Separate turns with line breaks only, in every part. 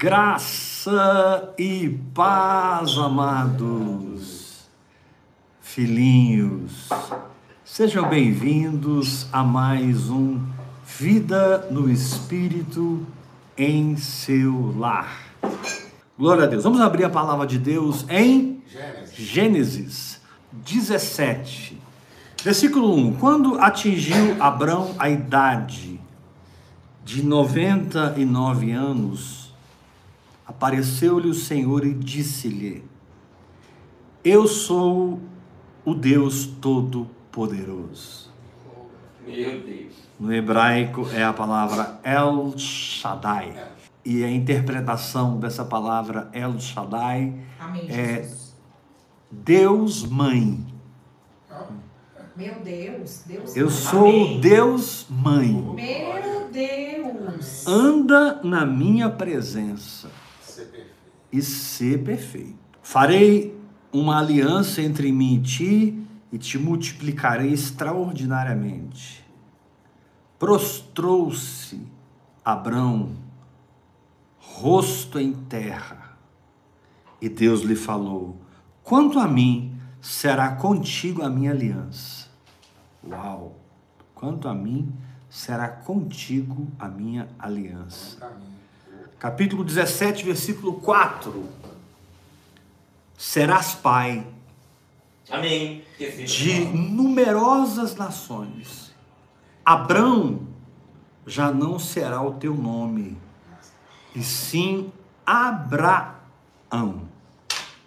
Graça e paz, amados filhinhos. Sejam bem-vindos a mais um Vida no Espírito em seu lar. Glória a Deus. Vamos abrir a palavra de Deus em Gênesis, Gênesis 17, versículo 1. Quando atingiu Abrão a idade de 99 anos, apareceu-lhe o Senhor e disse-lhe: Eu sou o Deus Todo-Poderoso.
Meu Deus.
No hebraico é a palavra El Shaddai. E a interpretação dessa palavra El Shaddai
Amém,
é
Jesus.
Deus Mãe.
Meu Deus, Deus.
Eu sou
Amém.
Deus Mãe.
Meu Deus.
Anda na minha presença e ser perfeito. Farei uma aliança entre mim e ti e te multiplicarei extraordinariamente. Prostrou-se Abrão, rosto em terra, e Deus lhe falou: Quanto a mim, será contigo a minha aliança. Uau! Quanto a mim, será contigo a minha aliança. Capítulo 17, versículo 4. Serás pai
Amém.
De numerosas nações. Abrão já não será o teu nome, e sim Abraão,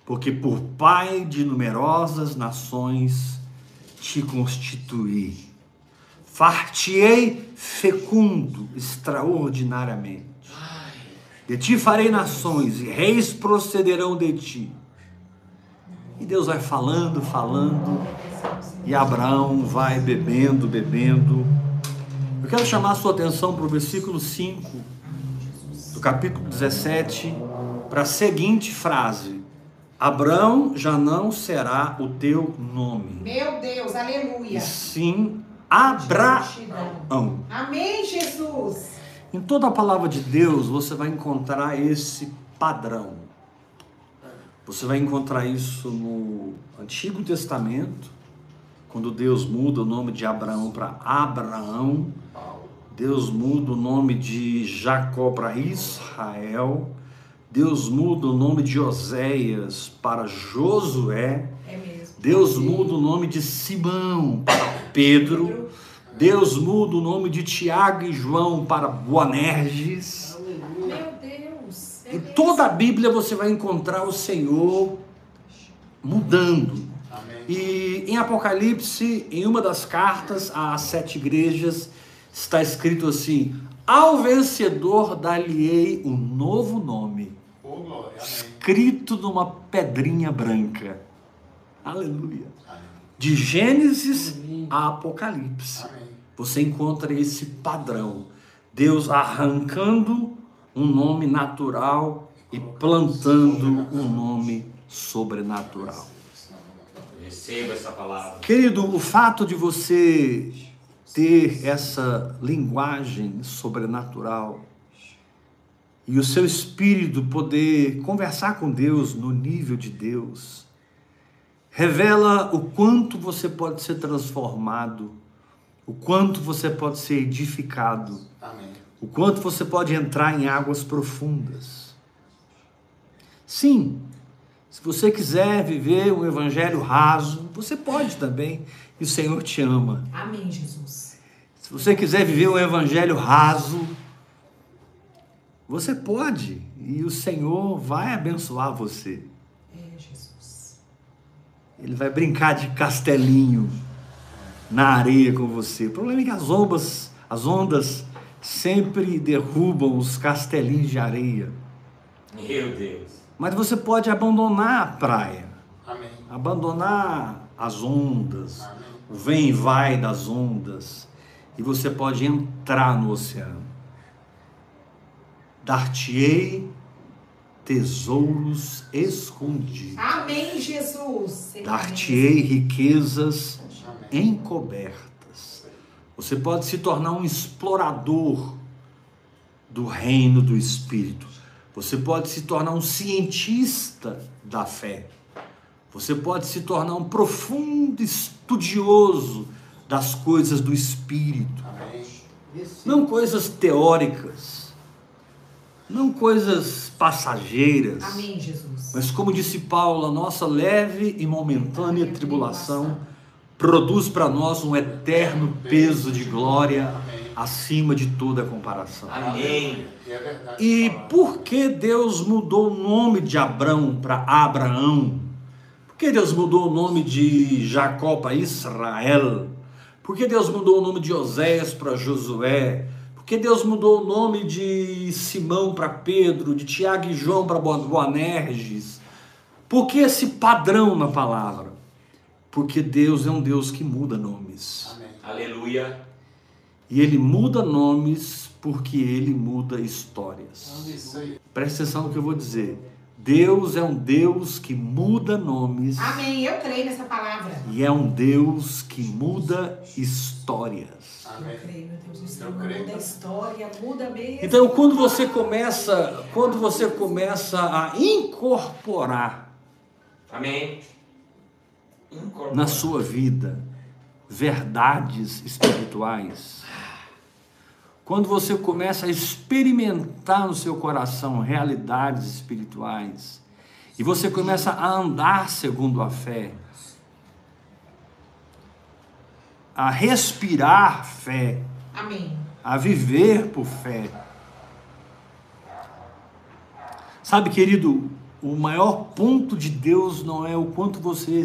porque por pai de numerosas nações te constituí. Far-te-ei fecundo extraordinariamente. De ti farei nações, e reis procederão de ti. E Deus vai falando, falando, e Abraão vai bebendo, bebendo. Eu quero chamar a sua atenção para o versículo 5 do capítulo 17, para a seguinte frase: Abraão já não será o teu nome,
Meu Deus,
e
aleluia.
sim Abraão.
Amém, Jesus.
Em toda a palavra de Deus você vai encontrar esse padrão. Você vai encontrar isso no Antigo Testamento, quando Deus muda o nome de Abraão para Abraão, Deus muda o nome de Jacó para Israel, Deus muda o nome de Oséias para Josué,
É.
Deus muda o nome de Simão para Pedro, Deus muda o nome de Tiago e João para Boanerges.
Meu Deus. é
Em toda a Bíblia você vai encontrar o Senhor mudando. E em Apocalipse, em uma das cartas às sete igrejas, está escrito assim: Ao vencedor dar-lhe-ei um novo nome, escrito numa pedrinha branca. Aleluia. De Gênesis a Apocalipse você encontra esse padrão. Deus arrancando um nome natural e plantando um nome sobrenatural.
Receba essa palavra.
Querido, o fato de você ter essa linguagem sobrenatural e o seu espírito poder conversar com Deus no nível de Deus, revela o quanto você pode ser transformado, o quanto você pode ser edificado, o quanto você pode entrar em águas profundas. Sim, se você quiser viver um evangelho raso, você pode também, e o Senhor te ama.
Amém, Jesus.
Se você quiser viver um evangelho raso, você pode, e o Senhor vai abençoar você.
É, Jesus.
Ele vai brincar de castelinho na areia com você. O problema é que as ondas, as ondas sempre derrubam os castelinhos de areia.
Meu Deus.
Mas você pode abandonar a praia,
Amém.
abandonar as ondas, o vem e vai das ondas, e você pode entrar no oceano. Dar-te-ei tesouros escondidos.
Amém, Jesus.
Dar-te-ei riquezas encobertas. Você pode se tornar um explorador do reino do Espírito. Você pode se tornar um cientista da fé. Você pode se tornar um profundo estudioso das coisas do espírito. Não coisas teóricas, não coisas passageiras.
Amém, Jesus.
Mas como disse Paulo, a nossa leve e momentânea tribulação produz para nós um eterno peso de glória acima de toda comparação.
Amém.
E é.
E por que Deus mudou o nome de Abrão para Abraão? Por que Deus mudou o nome de Jacó para Israel? Por que Deus mudou o nome de Oséias para Josué? Por que Deus mudou o nome de Simão para Pedro, de Tiago e João para Boanerges? Por que esse padrão na palavra? Porque Deus é um Deus que muda nomes.
Amém.
Aleluia.
E ele muda nomes porque ele muda histórias. Presta atenção no que eu vou dizer. Deus é um Deus que muda nomes
Amém. Eu creio nessa palavra.
e é um Deus que muda histórias.
Eu
Amém.
creio, meu Deus. O
Eu creio
muda a
também.
história, muda mesmo.
Então, quando você começa, quando você começa a incorporar
Amém.
Na sua vida verdades espirituais, quando você começa a experimentar no seu coração realidades espirituais, e você começa a andar segundo a fé, a respirar fé,
Amém.
a viver por fé. Sabe, querido, o maior ponto de Deus não é o quanto você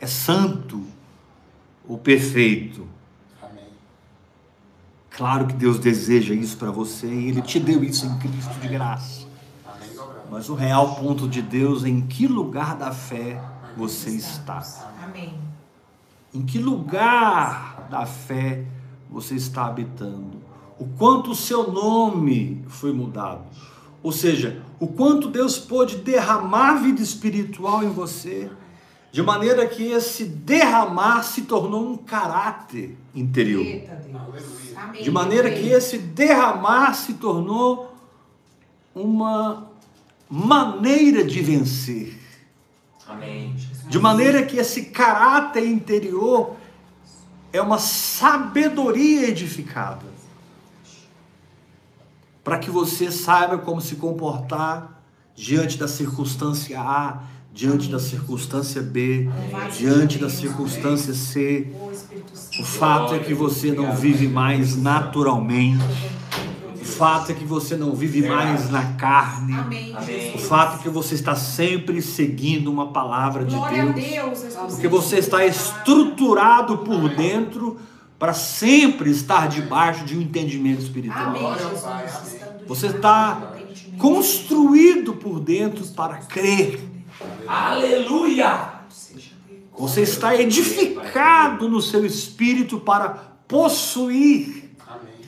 é santo ou perfeito.
Amém.
Claro que Deus deseja isso para você e Ele te deu isso em Cristo de graça.
Amém.
Mas o real ponto de Deus é em que lugar da fé você está.
Amém.
Em que lugar da fé você está habitando? O quanto o seu nome foi mudado? Ou seja, o quanto Deus pôde derramar vida espiritual em você, de maneira que esse derramar se tornou um caráter interior. De maneira que esse derramar se tornou uma maneira de vencer.
Amém.
De maneira que esse caráter interior é uma sabedoria edificada. Para que você saiba como se comportar diante da circunstância A, diante da circunstância B, diante da circunstância C. O fato é que você não vive mais naturalmente. O fato é que você não vive mais na carne. O fato é que você está sempre seguindo uma palavra de Deus. Porque você está estruturado por dentro para sempre estar debaixo de um entendimento espiritual. Você está construído por dentro para crer.
Aleluia.
Você está edificado no seu espírito para possuir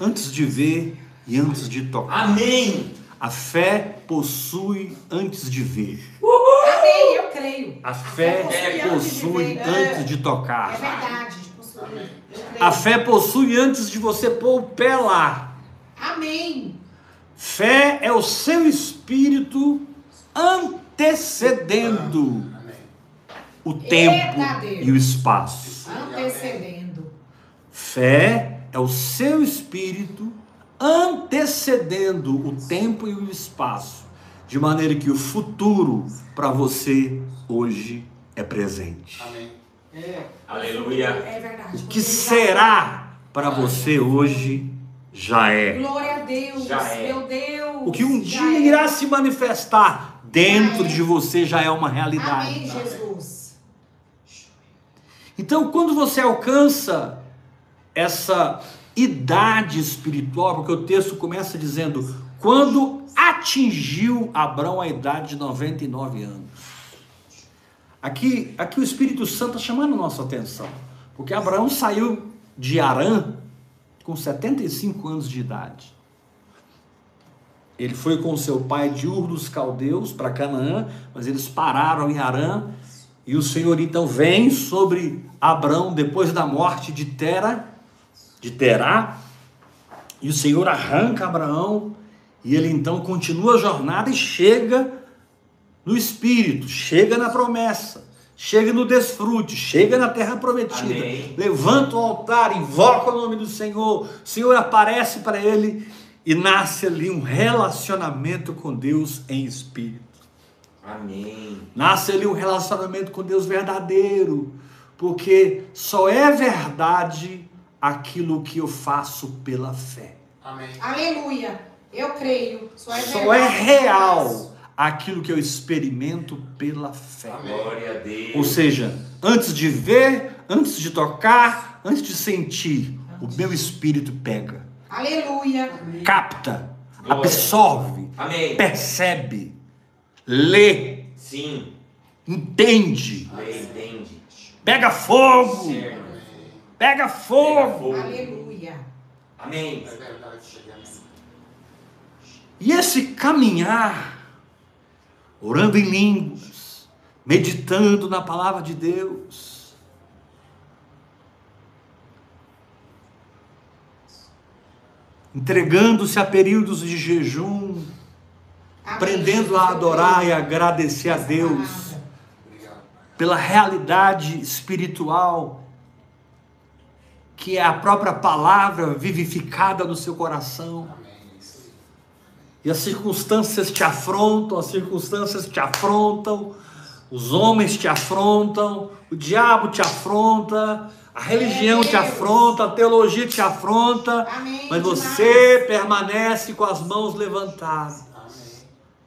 antes de ver e antes de tocar.
Amém.
A fé possui antes de ver.
Amém, eu creio.
A fé
possui
possui
antes de
antes de
É
tocar.
verdade.
A fé possui antes de você pôr o pé lá.
Amém.
Fé é o seu espírito antecedendo o tempo e o espaço.
Antecedendo.
Fé é o seu espírito antecedendo o tempo e o espaço, de maneira que o futuro para você hoje é presente.
Amém.
Aleluia.
É verdade.
O que será para você hoje já é.
Glória a Deus.
Já é.
Meu Deus.
O que um dia
é.
irá se manifestar dentro de você já é uma realidade.
Amém, Jesus.
Então, quando você alcança essa idade espiritual, porque o texto começa dizendo: quando atingiu Abraão a idade de 99 anos. Aqui, aqui o Espírito Santo está chamando a nossa atenção, porque Abraão saiu de Arã com 75 anos de idade. Ele foi com seu pai de Ur dos Caldeus para Canaã, mas eles pararam em Arã. E o Senhor então vem sobre Abraão depois da morte de Tera, de Terá, e o Senhor arranca Abraão E ele então continua a jornada e chega no Espírito, chega na promessa, chega no desfrute, chega na terra prometida.
Amém.
Levanta o altar, invoca o nome do Senhor. O Senhor aparece para ele e nasce ali um relacionamento com Deus em espírito.
Amém.
Nasce ali um relacionamento com Deus verdadeiro, porque só é verdade aquilo que eu faço pela fé.
Amém.
Aleluia. Eu creio. Só é,
Só é real aquilo que eu experimento pela fé.
Amém.
Glória a Deus.
Ou seja, antes de ver, antes de tocar, antes de sentir, o meu espírito pega,
Aleluia.
capta,
Glória.
absorve,
Amém.
percebe, lê,
Sim.
entende,
Lê, entende.
pega fogo,
Certo.
pega fogo.
Aleluia.
Amém.
É.
E esse caminhar, orando em línguas, meditando na palavra de Deus, entregando-se a períodos de jejum, aprendendo a adorar e agradecer a Deus pela realidade espiritual, que é a própria palavra vivificada no seu coração. E as circunstâncias te afrontam, as circunstâncias te afrontam, os homens te afrontam, o diabo te afronta, a religião te afronta, a teologia te afronta,
Amém,
mas
demais.
você permanece com as mãos levantadas,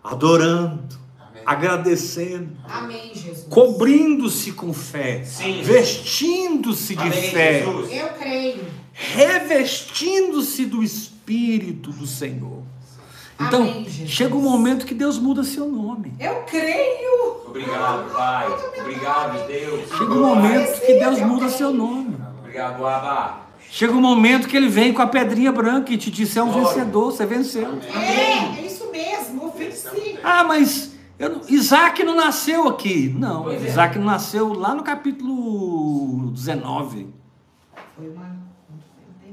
adorando,
Amém.
agradecendo,
Amém,
cobrindo-se com fé, vestindo-se de
Amém,
fé,
Jesus.
Eu creio.
revestindo-se do Espírito do Senhor. Então,
Amém,
chega um momento que Deus muda seu nome.
Eu creio.
Obrigado, Pai. Obrigado, Deus.
Chega um momento que Deus muda seu nome.
Obrigado, Abba.
Chega um momento que ele vem com a pedrinha branca e te diz: Você é um vencedor, você venceu.
É, é isso mesmo. Venci.
Ah, mas eu não- Isaac não nasceu aqui. Não,
Pois é.
Isaac nasceu lá no capítulo 19.
Foi uma.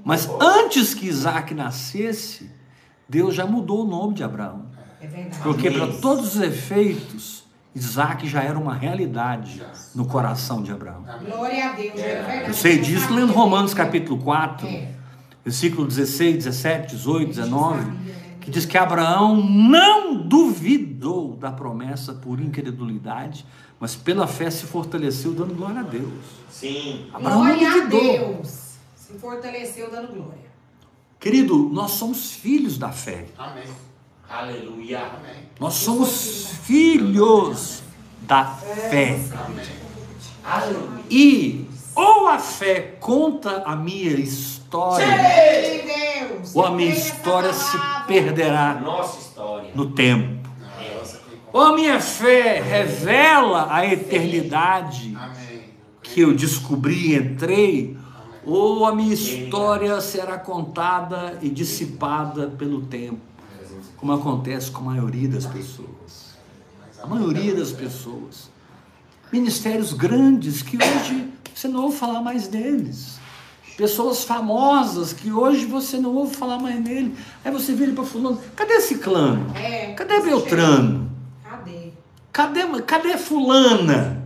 Mas antes que Isaac nascesse, Deus já mudou o nome de Abraão.
É verdade.
Porque, para todos os efeitos, Isaac já era uma realidade no coração de Abraão.
Glória a Deus. É verdade.
Eu sei disso lendo Romanos capítulo 4,
É.
versículo 16, 17, 18, 19, que diz que Abraão não duvidou da promessa por incredulidade, mas pela fé se fortaleceu dando glória a Deus.
Sim.
Abraão não
Glória a
duvidou.
Deus. Se fortaleceu dando glória.
Querido, nós somos filhos da fé.
Amém.
Aleluia.
Amém.
Nós somos filhos da fé.
Aleluia.
E ou a fé conta a minha história,
Deus.
ou a minha história se perderá
Nossa história.
no tempo.
Nossa,
Ou a minha fé revela a eternidade
Amém.
que eu descobri e entrei, ou a minha história será contada e dissipada pelo tempo, como acontece com a maioria das pessoas. A maioria das pessoas. Ministérios grandes que hoje você não ouve falar mais deles. Pessoas famosas que hoje você não ouve falar mais nele. Aí você vira para fulano, cadê ciclano?
É,
Cadê Beltrano?
Cadê?
Cadê, cadê fulana?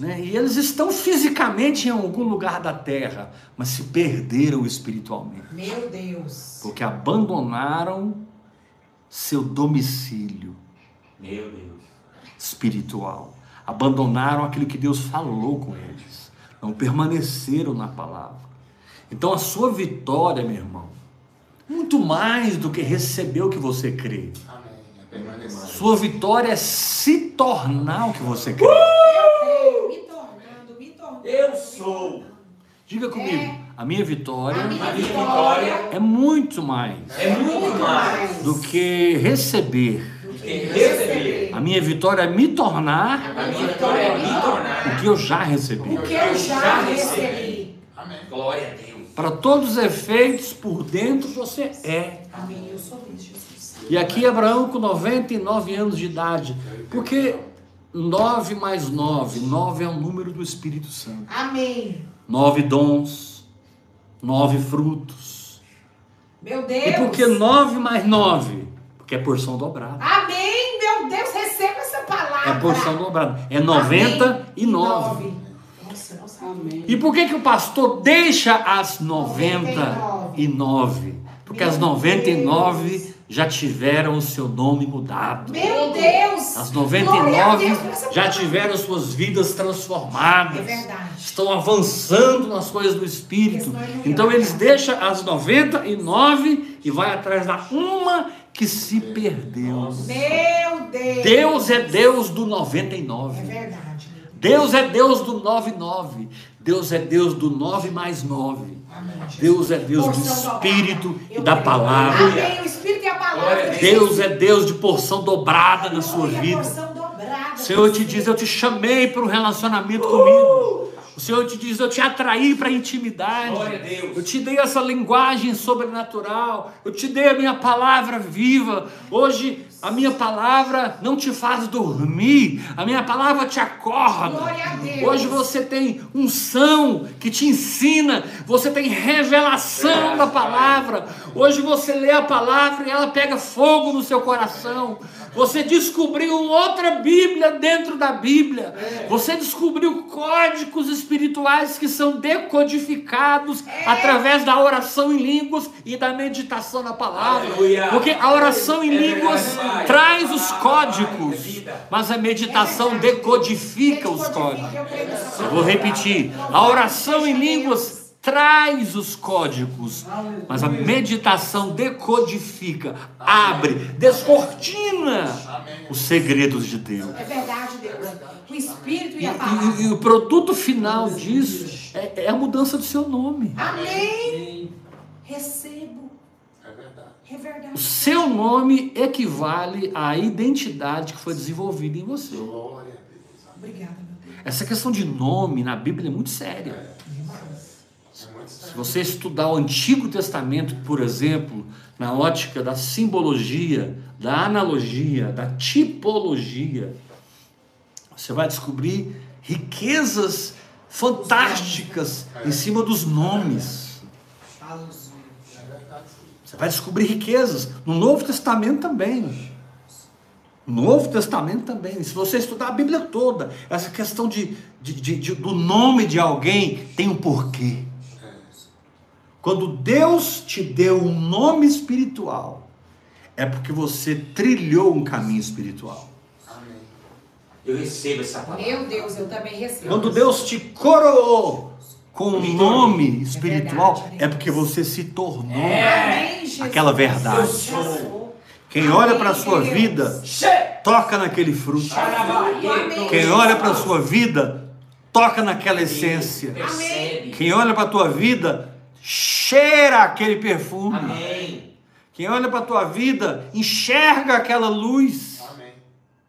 Né? E eles estão fisicamente em algum lugar da terra, mas se perderam espiritualmente,
Meu Deus.
porque abandonaram seu domicílio
Meu Deus.
espiritual, abandonaram aquilo que Deus falou com eles, não permaneceram na palavra. Então a sua vitória, meu irmão, muito mais do que receber o que você crê.
Amém. É.
Sua vitória é se tornar o que você crê.
Eu creio. Me tornando, me tornando.
Eu
me
sou.
Diga comigo,
É.
a minha vitória
A minha
minha
vitória
é muito mais
é muito mais
do que receber.
do que receber.
A minha vitória é me tornar
A minha vitória é me tornar
o que eu já recebi.
O que eu já recebi.
Amém.
Glória a Deus.
Para todos os efeitos, por dentro você é.
Amém. Eu sou Jesus.
E aqui Abraão com 99 anos de idade. Porque 9 mais 9, 9 é o número do Espírito Santo.
Amém.
Nove dons, nove frutos.
Meu Deus.
E por que 9 mais 9? Porque que é porção dobrada.
Amém, meu Deus, receba essa palavra.
É porção dobrada. É 99.
Nossa, não sabia.
E por que, que o pastor deixa as 99? Porque as 99 já tiveram o seu nome mudado.
Meu Deus.
As
Glória a
99
Deus por
já tiveram suas vidas transformadas.
É verdade.
Estão avançando nas coisas do Espírito.
É.
Então eles deixam as 99 e vai atrás da uma que se perdeu.
Meu Deus.
Deus é Deus do
É
99.
verdade.
Deus é Deus do 99. Deus é Deus do 9 mais 9.
Amém.
Deus é Deus do
Porção
Espírito e da palavra.
Amém.
Deus.
É Deus de porção dobrada na sua
Aleluia,
vida. O Senhor te diz: Eu te chamei para um relacionamento comigo. O Senhor te diz: Eu te atraí para a intimidade. Eu te dei essa linguagem sobrenatural. Eu te dei a minha palavra viva. Hoje, a minha palavra não te faz dormir. A minha palavra te acorda. Hoje você tem unção que te ensina. Você tem revelação da palavra. Hoje você lê a palavra e ela pega fogo no seu coração. Você descobriu outra Bíblia dentro da Bíblia. Você descobriu códigos espirituais que são decodificados através da oração em línguas e da meditação na palavra. Porque a oração em
É
línguas traz os códigos,
é
mas a meditação decodifica os códigos.
Eu
vou repetir. A oração em línguas traz os códigos, mas a meditação decodifica, abre, descortina os segredos de Deus.
É verdade, Deus. O Espírito
E,
e a
e-
palavra.
e o produto final disso é, é a mudança do seu nome.
Amém. Recebo.
É verdade.
É verdade.
O seu nome equivale à identidade que foi desenvolvida em você.
Glória a Deus.
Obrigada, meu Deus.
Essa questão de nome na Bíblia é muito séria.
É
Se você estudar o Antigo Testamento, por exemplo, na ótica da simbologia, da analogia, da tipologia, você vai descobrir riquezas fantásticas em cima dos nomes. Você vai descobrir riquezas no Novo Testamento também. No Novo Testamento também. Se você estudar a Bíblia toda, essa questão de, de- de- de- do nome de alguém tem um porquê. Quando Deus te deu um nome espiritual, é porque você trilhou um caminho espiritual.
Amém.
Eu recebo essa palavra.
Meu Deus, eu também recebo.
Quando Deus te coroou com um nome espiritual,
verdade,
é porque você se tornou.
Jesus.
Aquela verdade. Quem olha para a sua vida, toca naquele fruto. Quem olha para a sua vida, toca naquela essência. Quem olha para a tua vida, cheira aquele perfume.
Amém.
Quem olha para a tua vida, enxerga aquela luz.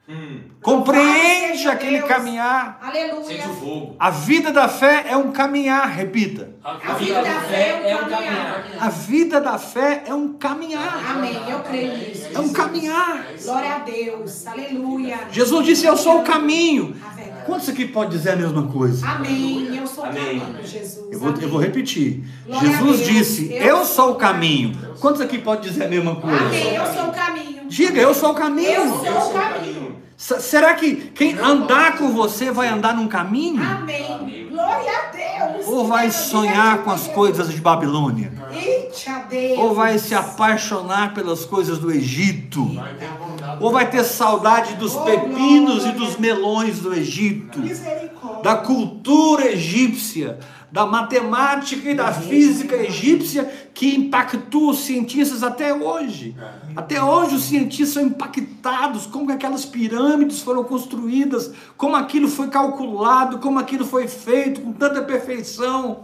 Hum.
Compreende aquele
Deus.
caminhar.
Aleluia.
Sente o fogo.
A vida da fé é um caminhar, repita.
A
vida da fé é um caminhar.
A vida da fé é um caminhar.
Amém. Eu creio nisso.
É um caminhar.
Glória a Deus. Aleluia.
Jesus disse: Eu sou o caminho. Quantos aqui pode dizer a mesma coisa?
Amém. Eu sou o
Amém.
caminho, Jesus.
Eu vou, eu vou repetir.
Glória a
Jesus disse:
Eu
Eu sou o caminho. Quantos aqui pode dizer a mesma coisa?
Amém. Eu sou o caminho.
Diga: Eu sou o caminho.
Eu sou o caminho.
Será que quem andar com você vai andar num caminho?
Amém. Glória a Deus.
Ou vai sonhar com as coisas de Babilônia?
Deus.
Ou vai se apaixonar pelas coisas do Egito? Ou vai ter saudade dos
Oh,
pepinos e dos melões do Egito? Da cultura egípcia, da matemática e da física egípcia que impactou os cientistas até hoje. Até hoje os cientistas são impactados como que aquelas pirâmides foram construídas, como aquilo foi calculado, como aquilo foi feito com tanta perfeição.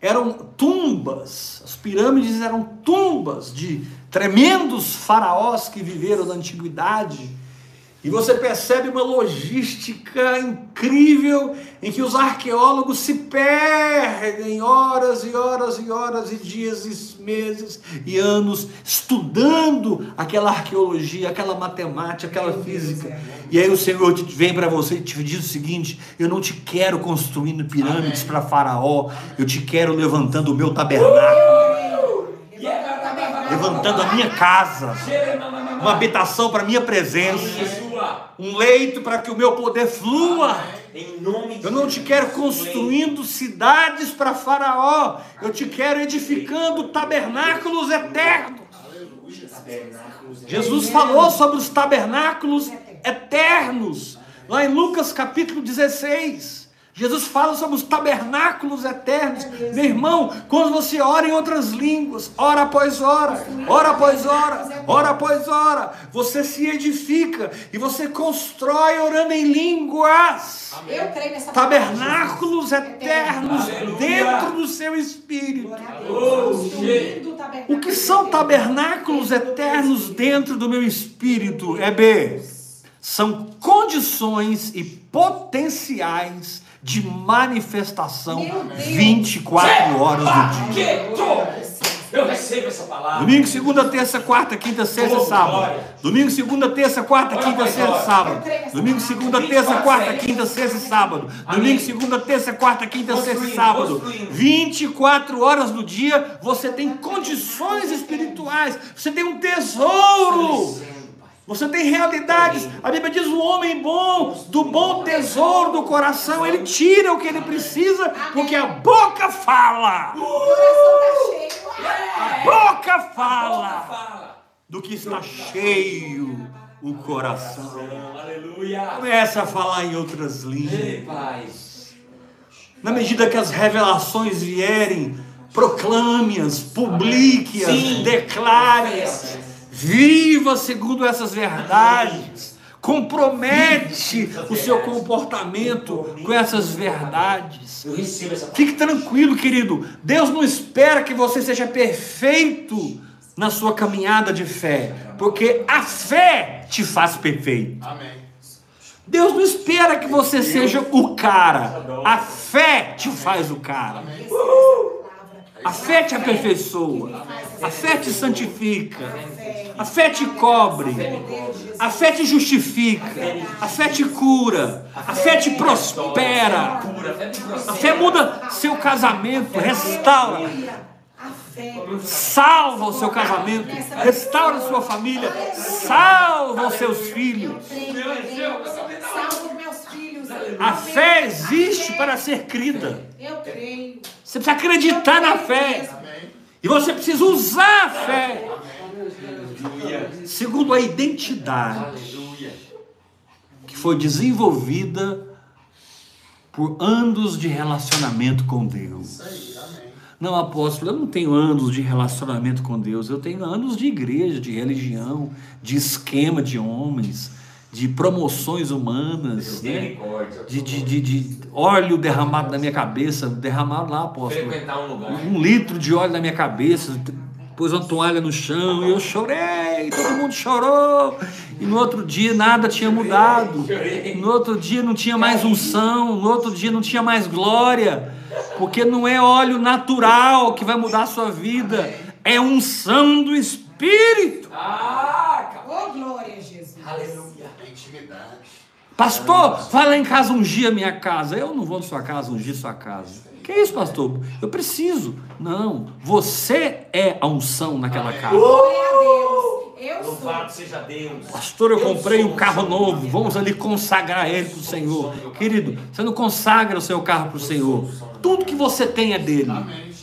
Eram tumbas, as pirâmides eram tumbas de tremendos faraós que viveram na antiguidade. E você percebe uma logística incrível em que os arqueólogos se perdem horas e horas e horas e dias e meses e anos estudando aquela arqueologia, aquela matemática, aquela física. E aí o Senhor vem para você e te diz o seguinte: eu não te quero construindo pirâmides para faraó, eu te quero levantando o meu tabernáculo.
Levanta
dando a minha casa, uma habitação para a minha presença. Um leito para que o meu poder flua.
Em nome de
Eu não te quero construindo cidades para Faraó, eu te quero edificando tabernáculos eternos. Jesus falou sobre os tabernáculos eternos, lá em Lucas capítulo 16. Jesus fala sobre os tabernáculos eternos. Meu irmão, quando você ora em outras línguas, hora após hora, hora após hora, hora após hora, você se edifica e você constrói orando em línguas.
Eu creio nessa
Tabernáculos eternos dentro do seu espírito. O que são tabernáculos eternos dentro do meu espírito? É B. São condições e potenciais de manifestação
Meu Deus.
24 horas do dia.
Eu recebo essa palavra.
Domingo, segunda, terça, quarta, quinta, sexta e
Oh,
sábado.
glória.
Domingo, segunda, terça, quarta, quinta, sexta e sábado. Domingo, segunda, terça,
24,
quarta, quinta, sexta e sábado. Domingo, segunda, terça, quarta, quinta, sexta e sábado.
construindo.
24 horas do dia, você tem condições espirituais. Você tem um tesouro. Você tem realidades. A Bíblia diz: o homem bom, do bom tesouro do coração, ele tira o que ele precisa, porque a boca fala.
Tá.
A boca fala do que está cheio o coração.
Aleluia.
Começa a falar em outras línguas. Na medida que as revelações vierem, proclame-as, publique-as, declare-as. Viva segundo essas verdades. Compromete o seu comportamento com essas verdades. Fique tranquilo, querido. Deus não espera que você seja perfeito na sua caminhada de fé, porque a fé te faz perfeito.
Amém.
Deus não espera que você seja o cara. A fé te faz o cara.
Palavra.
A fé te aperfeiçoa. A fé te santifica. A fé te cobre. A fé te justifica. A fé te cura. A fé te prospera. A fé muda seu casamento, restaura. Salva o seu casamento, restaura sua família, salva os seus filhos. A fé existe para ser crida.
Eu creio.
Você precisa acreditar na fé. E você precisa usar a fé. Segundo a identidade que foi desenvolvida por anos de relacionamento com Deus. Não, apóstolo, eu não tenho anos de relacionamento com Deus, eu tenho anos de igreja, de religião, de esquema de homens, de promoções humanas, né? De, de, de, de óleo derramado na minha cabeça, derramado lá, apóstolo.
Um.
Um litro de óleo na minha cabeça, pôs uma toalha no chão e eu chorei, todo mundo chorou. E no outro dia nada tinha mudado. No outro dia não tinha mais unção, no outro dia não tinha mais glória, porque não é óleo natural que vai mudar a sua vida, é unção do Espírito.
Ah.
Oh, glória a Jesus.
Aleluia.
É intimidade.
Pastor, vai lá em casa ungir a minha casa. Eu não vou na sua casa ungir sua casa. Que isso, pastor? Eu preciso. Não, você é a unção naquela casa.
Glória a Deus. Eu sou.
Louvado seja Deus.
Pastor, eu comprei
sou
um carro novo. Vamos ali consagrar ele para o Senhor. Querido, você não consagra o seu carro para o Senhor. Tudo que você tem é dele.
Amém.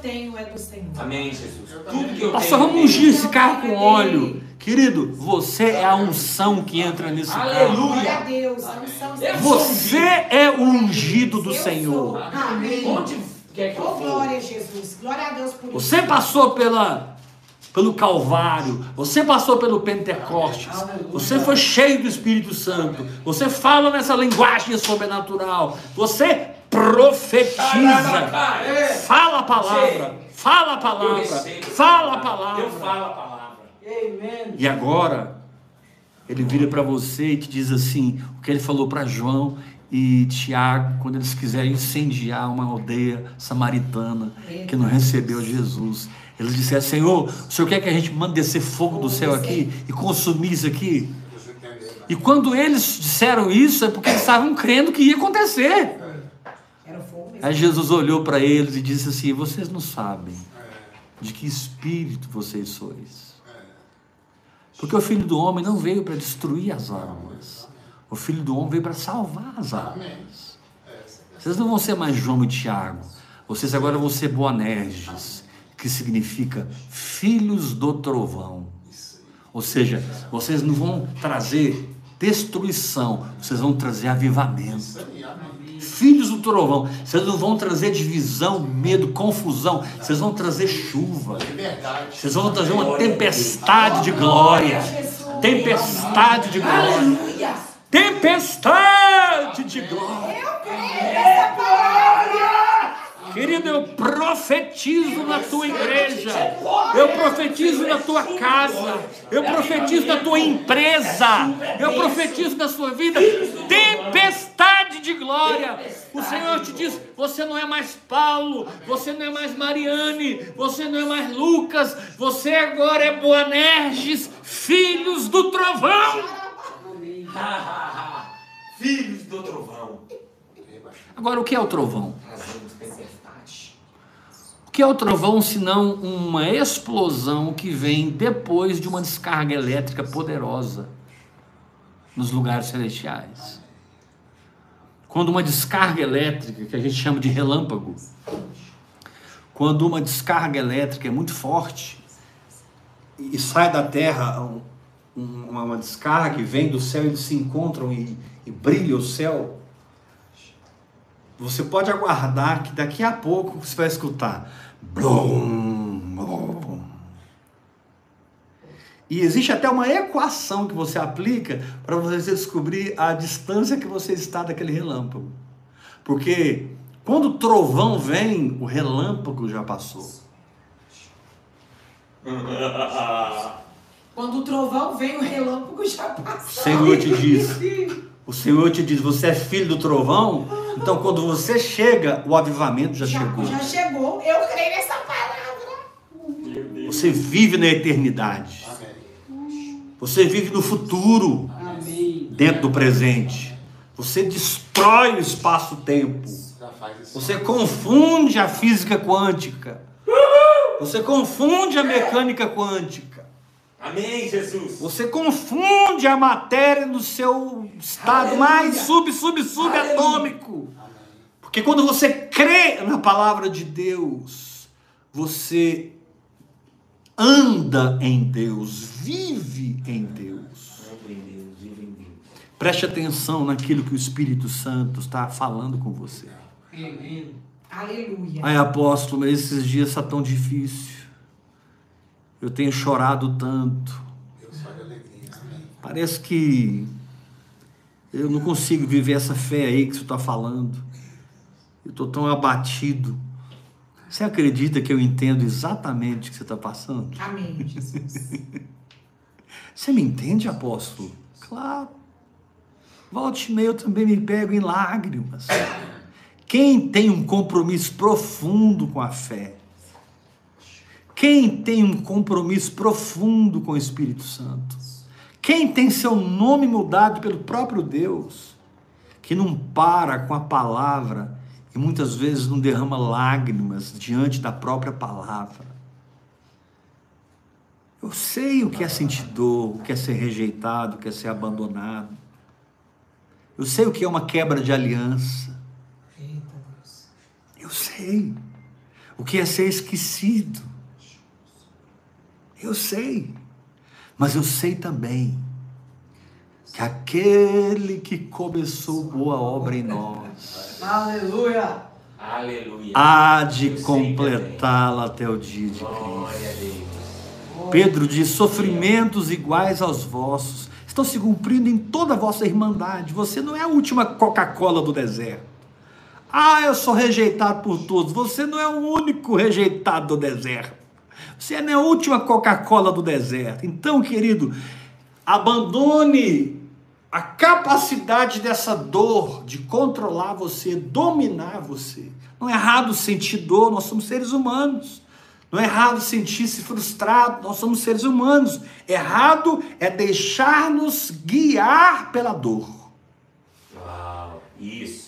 Tenho é do Senhor.
Amém, Jesus. Tudo que eu
Pastor,
tenho.
vamos ungir esse carro com óleo. Querido, você é a unção que entra nesse carro.
Aleluia.
Glória a Deus. A unção está
Você é o ungido do
Eu
Senhor.
sou. Amém.
Onde quer que eu
Oh, glória a Jesus. Glória a Deus por isso.
Você passou pela, pelo Calvário, você passou pelo Pentecostes, você foi cheio do Espírito Santo, você fala nessa linguagem sobrenatural, você profetiza, fala a palavra, fala a
Eu
palavra, fala a
Eu
palavra.
falo a palavra.
E agora, ele vira para você e te diz assim: o que ele falou para João e Tiago, quando eles quiserem incendiar uma aldeia samaritana que não recebeu Jesus. Eles disseram: Senhor, o senhor quer que a gente mande descer fogo do céu aqui e consumir isso aqui?
Né?
E quando eles disseram isso, é porque eles estavam crendo que ia acontecer.
Era o fogo mesmo.
Aí Jesus olhou para eles e disse assim: Vocês não sabem de que espírito vocês sois. Porque o filho do homem não veio para destruir as almas. O filho do homem veio para salvar as almas. Vocês não vão ser mais João e Tiago. Vocês agora vão ser Boanerges, que significa filhos do trovão. Ou seja, vocês não vão trazer destruição, vocês vão trazer avivamento. Filhos do trovão, vocês não vão trazer divisão, medo, confusão, vocês vão trazer chuva.
Liberdade.
Vocês vão trazer uma tempestade de glória. Tempestade de glória. Tempestade de glória.
Eu creio nessa palavra.
Querido, eu profetizo na tua igreja, eu profetizo na tua casa, eu profetizo na tua empresa, eu profetizo na sua vida tempestade de glória. O Senhor te diz: você não é mais Paulo, você não é mais Mariane, você não é mais Lucas, você agora é Boanerges, filhos do trovão.
Filhos do trovão.
Agora, o que é o trovão? O que é o trovão senão uma explosão que vem depois de uma descarga elétrica poderosa nos lugares celestiais? Quando uma descarga elétrica, que a gente chama de relâmpago, quando uma descarga elétrica é muito forte e sai da terra um- um- uma, uma descarga e vem do céu, eles se encontram e, e brilha o céu, você pode aguardar que daqui a pouco você vai escutar. Blum, blum. E existe até uma equação que você aplica para você descobrir a distância que você está daquele relâmpago. Porque quando o trovão vem, o relâmpago já passou.
Quando o trovão vem, o relâmpago já
O
passou.
Senhor te diz, o Senhor te diz, você é filho do trovão, então quando você chega, o avivamento já
Já,
chegou.
já chegou. Eu creio nessa palavra.
Você vive na eternidade. Você vive no futuro, dentro do presente. Você destrói o espaço-tempo. Você confunde a física quântica. Você confunde a mecânica quântica.
Amém, Jesus.
Você confunde a matéria no seu estado mais sub, sub, subatômico. Porque quando você crê na palavra de Deus, você anda em Deus, vive em Deus. Preste atenção naquilo que o Espírito Santo está falando com você.
Aleluia.
Ai, apóstolo, mas esses dias está tão difícil. Eu tenho chorado tanto. Parece que eu não consigo viver essa fé aí que você está falando. Eu estou tão abatido. Você acredita que eu entendo exatamente o que você está passando?
Amém, Jesus.
Você me entende, apóstolo? Claro. Volte e meia eu também me pego em lágrimas. Quem tem um compromisso profundo com a fé, quem tem um compromisso profundo com o Espírito Santo, quem tem seu nome mudado pelo próprio Deus, que não para com a palavra e muitas vezes não derrama lágrimas diante da própria palavra. Eu sei o que é sentir dor, o que é ser rejeitado, o que é ser abandonado. Eu sei o que é uma quebra de aliança. Eu sei o que é ser esquecido. Eu sei. Mas eu sei também que aquele que começou boa obra em nós
Aleluia.
Aleluia.
há de completá-la até o dia de Cristo. Pedro diz: sofrimentos iguais aos vossos estão se cumprindo em toda a vossa irmandade. Você não é a última Coca-Cola do deserto. Ah, eu sou rejeitado por todos. Você não é o único rejeitado do deserto. Você é a última Coca-Cola do deserto. Então, querido, abandone a capacidade dessa dor de controlar você, dominar você. Não é errado sentir dor, nós somos seres humanos. Não é errado sentir-se frustrado, nós somos seres humanos. Errado é deixar-nos guiar pela dor.
Uau. Isso.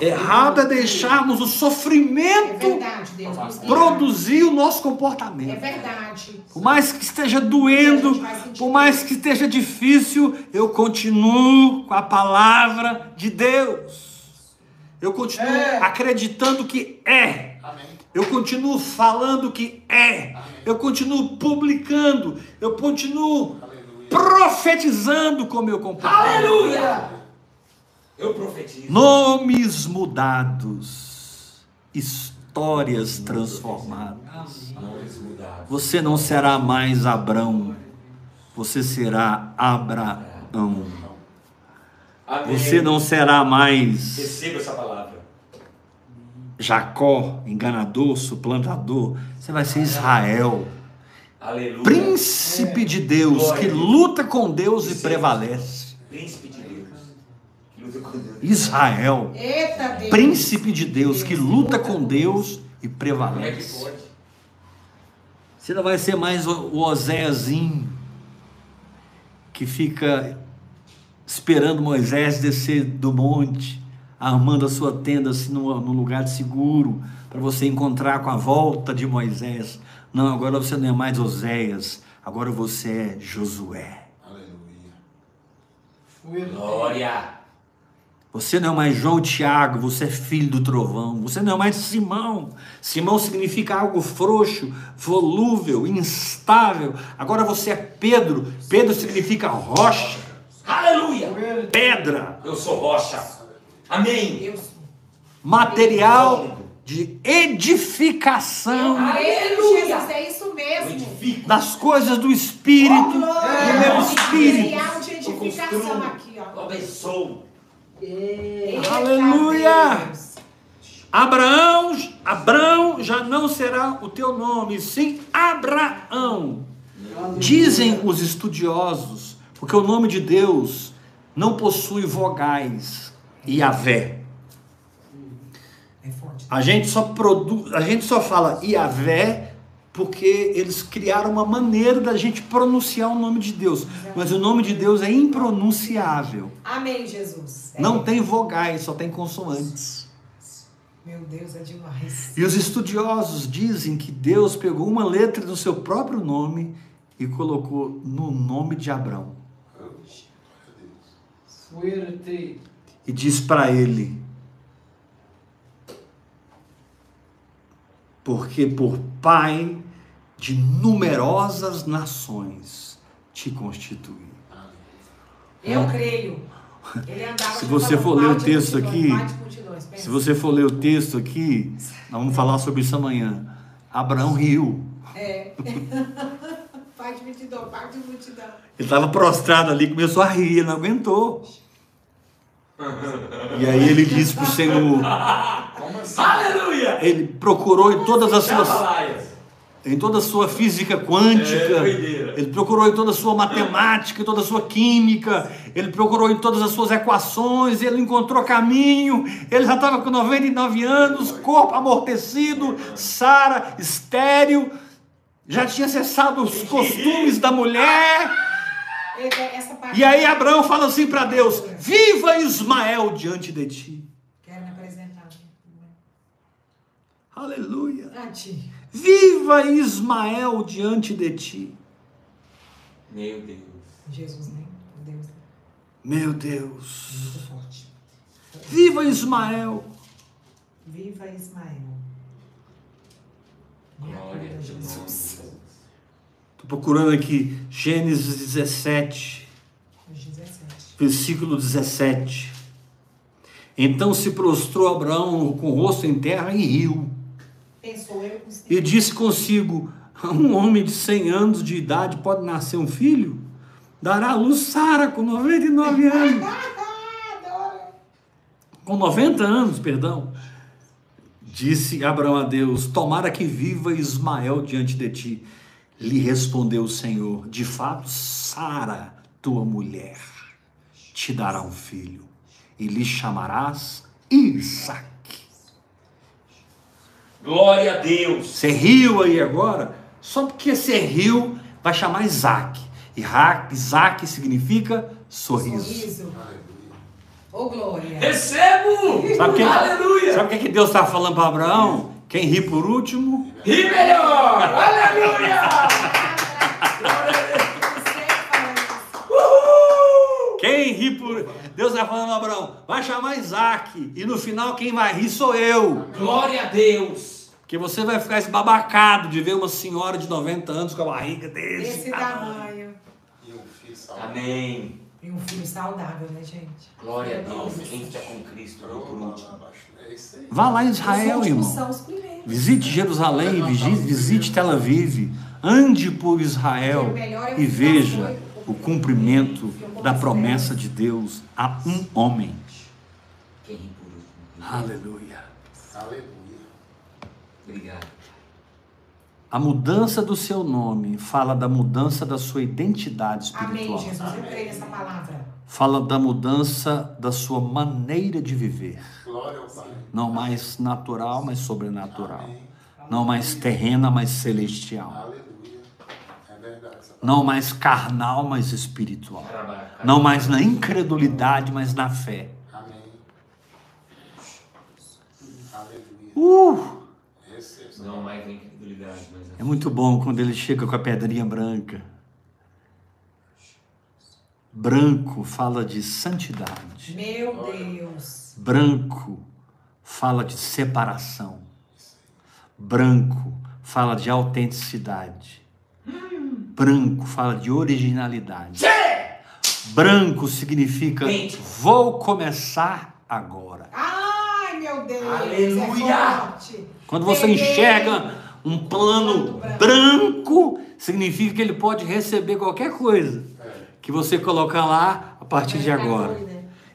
Errado é deixarmos o
É
sofrimento
verdade, Deus nos guia.
produzir o nosso
É
comportamento.
verdade.
Por mais que esteja doendo, por mais que esteja difícil, eu continuo com a palavra de Deus. Eu continuo acreditando que é.
Amém.
Eu continuo falando que é. Eu continuo publicando. Eu continuo
Aleluia.
profetizando com o meu comportamento.
Aleluia! Eu profetizo.
Nomes mudados, histórias transformadas. Você não será mais Abrão, você será Abraão. Você não será mais
Receba essa palavra.
Jacó, enganador, suplantador. Você vai ser Israel,
Aleluia.
príncipe de Deus, que luta com Deus e prevalece.
Príncipe de Deus. Que luta com Deus.
Israel,
Eita, Deus.
príncipe de Deus, que luta com Deus e
é
prevalece.
pode?
Você não vai ser mais o Oséiazinho que fica esperando Moisés descer do monte, armando a sua tenda assim no, no lugar seguro para você encontrar com a volta de Moisés. Não, agora você não é mais Oséias, agora você é Josué.
Aleluia.
Glória.
Você não é mais João Tiago, você é filho do trovão. Você não é mais Simão. Simão significa algo frouxo, volúvel, instável. Agora você é Pedro. Pedro significa rocha,
Aleluia.
pedra,
Eu sou rocha. Amém.
Material de edificação
Aleluia. Jesus, é isso mesmo.
edifico.
das coisas do Espírito, do meu Espírito.
Material de edificação aqui, ó.
Eu
Aleluia.
Deus.
Abraão, Abraão já não será o teu nome, sim Abraão. Dizem os estudiosos, porque o nome de Deus não possui vogais, Iavé.
É.
A gente só produz, a gente só fala Iavé porque eles criaram uma maneira da gente pronunciar o nome de Deus, mas o nome de Deus é impronunciável.
Amém, Jesus. É.
Não tem vogais, só tem consoantes.
Meu Deus, é demais.
E os estudiosos dizem que Deus pegou uma letra do seu próprio nome e colocou no nome de Abraão.
Suerte.
E diz para ele: Porque por pai de numerosas nações te constituí.
Eu creio. Ele andava
Se você for ler o texto aqui. Se você for ler o texto aqui, nós vamos falar sobre isso amanhã. Abraão riu.
É. pai de multidão, pai de multidão.
Ele estava prostrado ali, começou a rir, ele não aguentou. E aí ele disse para o Senhor,
Como assim?
Aleluia.
ele procurou em todas as suas. Em toda a sua física quântica,
É,
ele procurou em toda a sua matemática, em toda a sua química, ele procurou em todas as suas equações, ele encontrou caminho, ele já estava com 99 anos, corpo amortecido, Sara estéril, já tinha cessado os costumes da mulher. E aí Abraão fala assim para Deus: Viva Ismael diante de ti.
Quero me apresentar.
Aleluia.
A ti.
Viva Ismael diante de ti.
Meu Deus.
Jesus, né? Deus.
Meu Deus.
Muito forte.
Viva Ismael.
Viva Ismael.
Glória a Deus.
Jesus.
Estou procurando aqui Gênesis 17,
Os 17.
versículo 17. Então se prostrou Abraão com o rosto em terra e riu. E disse consigo: Um homem de 100 anos de idade pode nascer um filho? Dará à luz Sara com 99 anos. Com 90 anos, perdão, disse Abraão a Deus: Tomara que viva Ismael diante de ti. Lhe respondeu o Senhor: De fato, Sara, tua mulher, te dará um filho, e lhe chamarás Isaac.
Glória a Deus.
Você riu aí agora? Só porque você riu, vai chamar Isaac. E Ra- Isaac significa sorriso.
Sorriso. Ô, Glória.
Recebo!
Sabe que,
Aleluia!
sabe o que que Deus está falando para Abraão? Quem ri por último,
E melhor! Aleluia! Uhul!
quem ri por. Deus está falando para Abraão, vai chamar Isaac, e no final quem vai rir sou eu.
Glória a Deus!
Porque você vai ficar esbabacado de ver uma senhora de 90 anos com a barriga desse.
Esse tamanho.
E um filho saudável.
Amém.
E um filho saudável, né, gente?
Glória a Deus. Quem está com Cristo, não por último.
É isso aí.
Vá lá em Israel, irmão.
são os primeiros.
Visite Jerusalém, visite Tel Aviv, ande por Israel e veja o cumprimento da promessa de Deus a um homem. Aleluia.
Aleluia.
Obrigado.
A mudança do seu nome fala da mudança da sua identidade
Amém,
espiritual.
Jesus. Eu creio nessa palavra.
Fala da mudança da sua maneira de viver.
Glória ao Pai.
Não mais natural, mas sobrenatural.
Amém.
Não mais terrena, mas celestial.
Aleluia. É
Não mais carnal, mas espiritual. Não mais na incredulidade, mas na fé.
Amém.
Uh!
Mais incredulidade, mas
É muito bom quando ele chega com a pedrinha branca. Branco fala de santidade.
Meu Deus.
Branco fala de separação. Branco fala de autenticidade. Branco fala de originalidade. Branco significa
Gente.
vou começar agora.
Ai, meu Deus.
Aleluia.
É forte.
Quando você enxerga um plano branco, significa que ele pode receber qualquer coisa que você colocar lá a partir de agora.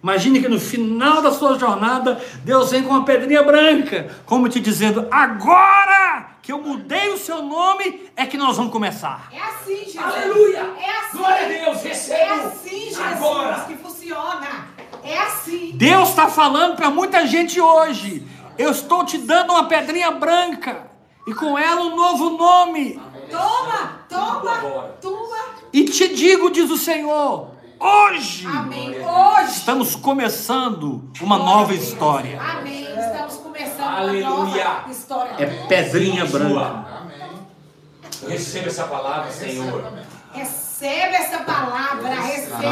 Imagine que no final da sua jornada, Deus vem com uma pedrinha branca, como te dizendo: agora que eu mudei o seu nome, é que nós vamos começar.
É assim, Jesus.
Aleluia.
É assim.
Glória a Deus, recebo.
É assim, Jesus,
Agora.
que funciona. É assim.
Deus está falando para muita gente hoje: eu estou te dando uma pedrinha branca e com ela um novo nome.
Toma, toma, toma.
E te digo, diz o Senhor, hoje
Amém. Hoje.
estamos começando uma nova história.
Amém. Estamos começando
Aleluia.
uma nova história.
É pedrinha branca.
Amém.
Receba essa palavra, Senhor.
Recebe essa palavra, recebe.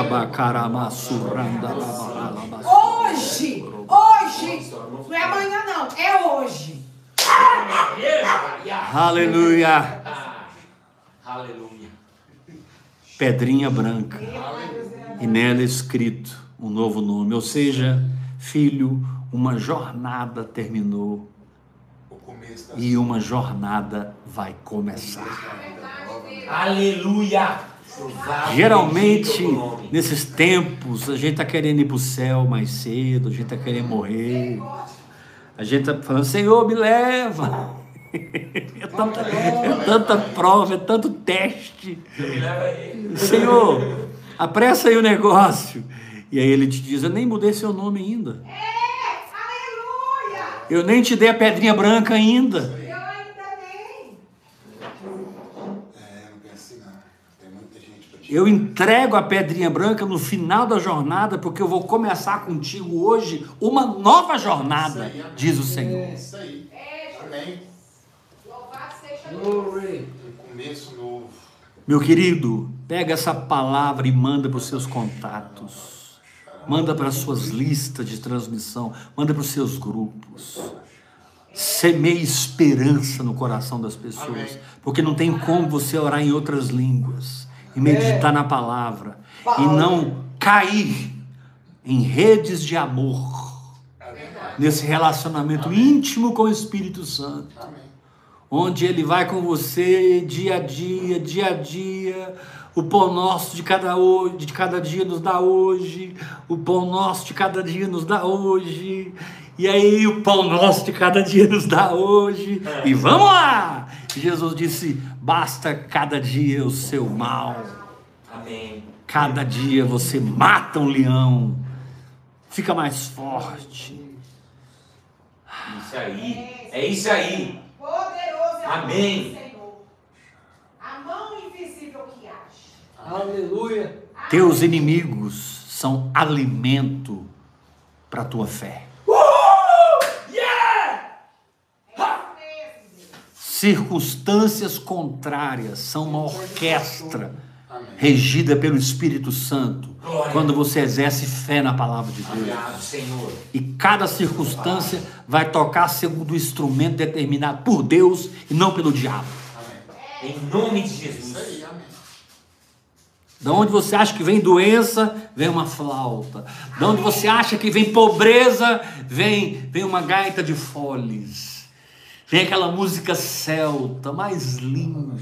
Hoje, hoje, não é amanhã não, é hoje.
Aleluia.
Aleluia.
Pedrinha branca. E nela escrito um novo nome. Ou seja, filho, uma jornada terminou e uma jornada vai começar.
Aleluia.
Geralmente, nesses tempos, a gente está querendo ir para o céu mais cedo, a gente está querendo morrer. A gente está falando, Senhor, me leva. É tanta, é tanta prova, é tanto teste. Senhor, apressa aí o negócio. E aí ele te diz, eu nem mudei seu nome ainda.
Aleluia!
Eu nem te dei a pedrinha branca ainda
Eu
entrego a pedrinha branca no final da jornada, porque eu vou começar contigo hoje uma nova jornada, diz o Senhor.
Isso aí. Amém.
Louvado seja
Um começo novo.
Meu querido, pega essa palavra e manda para os seus contatos. Manda para as suas listas de transmissão, manda para os seus grupos. Semeie esperança no coração das pessoas, porque não tem como você orar em outras línguas e meditar na palavra. E não cair em redes de amor. Nesse relacionamento íntimo com o Espírito Santo.
Amém.
onde ele vai com você dia a dia, dia a dia. O pão nosso de cada, hoje, de cada dia nos dá hoje, o pão nosso de cada dia nos dá hoje, e aí o pão nosso de cada dia nos dá hoje, e vamos lá! Jesus disse: basta cada dia o seu mal,
Amém.
cada dia você mata um leão, fica mais forte.
Isso aí. É isso aí.
Poderoso é
Amém.
Senhor. A mão invisível que age.
Aleluia.
Teus inimigos são alimento para a tua fé. Circunstâncias contrárias são uma orquestra regida pelo Espírito Santo quando você exerce fé na palavra de Deus. E cada circunstância vai tocar segundo o instrumento determinado por Deus e não pelo diabo.
Em nome de Jesus.
Da onde você acha que vem doença, vem uma flauta. Da onde você acha que vem pobreza, vem, vem uma gaita de foles. Vem aquela música celta mais linda.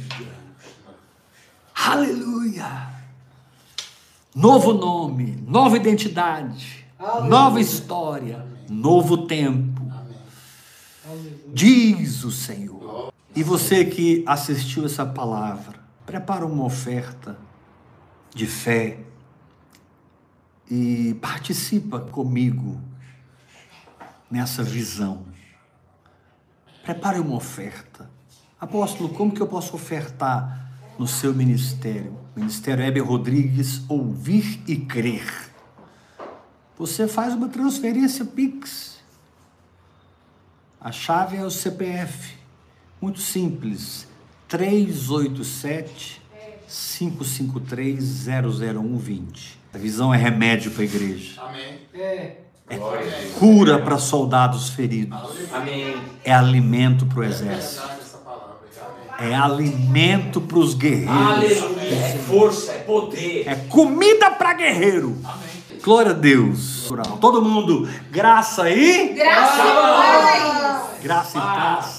Aleluia! Novo nome, nova identidade, nova história, novo tempo. Diz o Senhor. E você que assistiu essa palavra, prepara uma oferta de fé e participa comigo nessa visão. Prepare uma oferta. Apóstolo, como que eu posso ofertar no seu ministério? Ministério Heber Rodrigues, ouvir e crer. Você faz uma transferência Pix. A chave é o CPF. Muito simples. 387 553 00120. A visão é remédio para a igreja.
Amém.
Glória Deus.
Cura para soldados feridos.
Amém.
É alimento para o exército.
Amém.
É alimento para os guerreiros.
Aleluia. É força, é poder.
É comida para guerreiro. Glória a Deus. Todo mundo, graça e
Graça e paz.
graça e paz.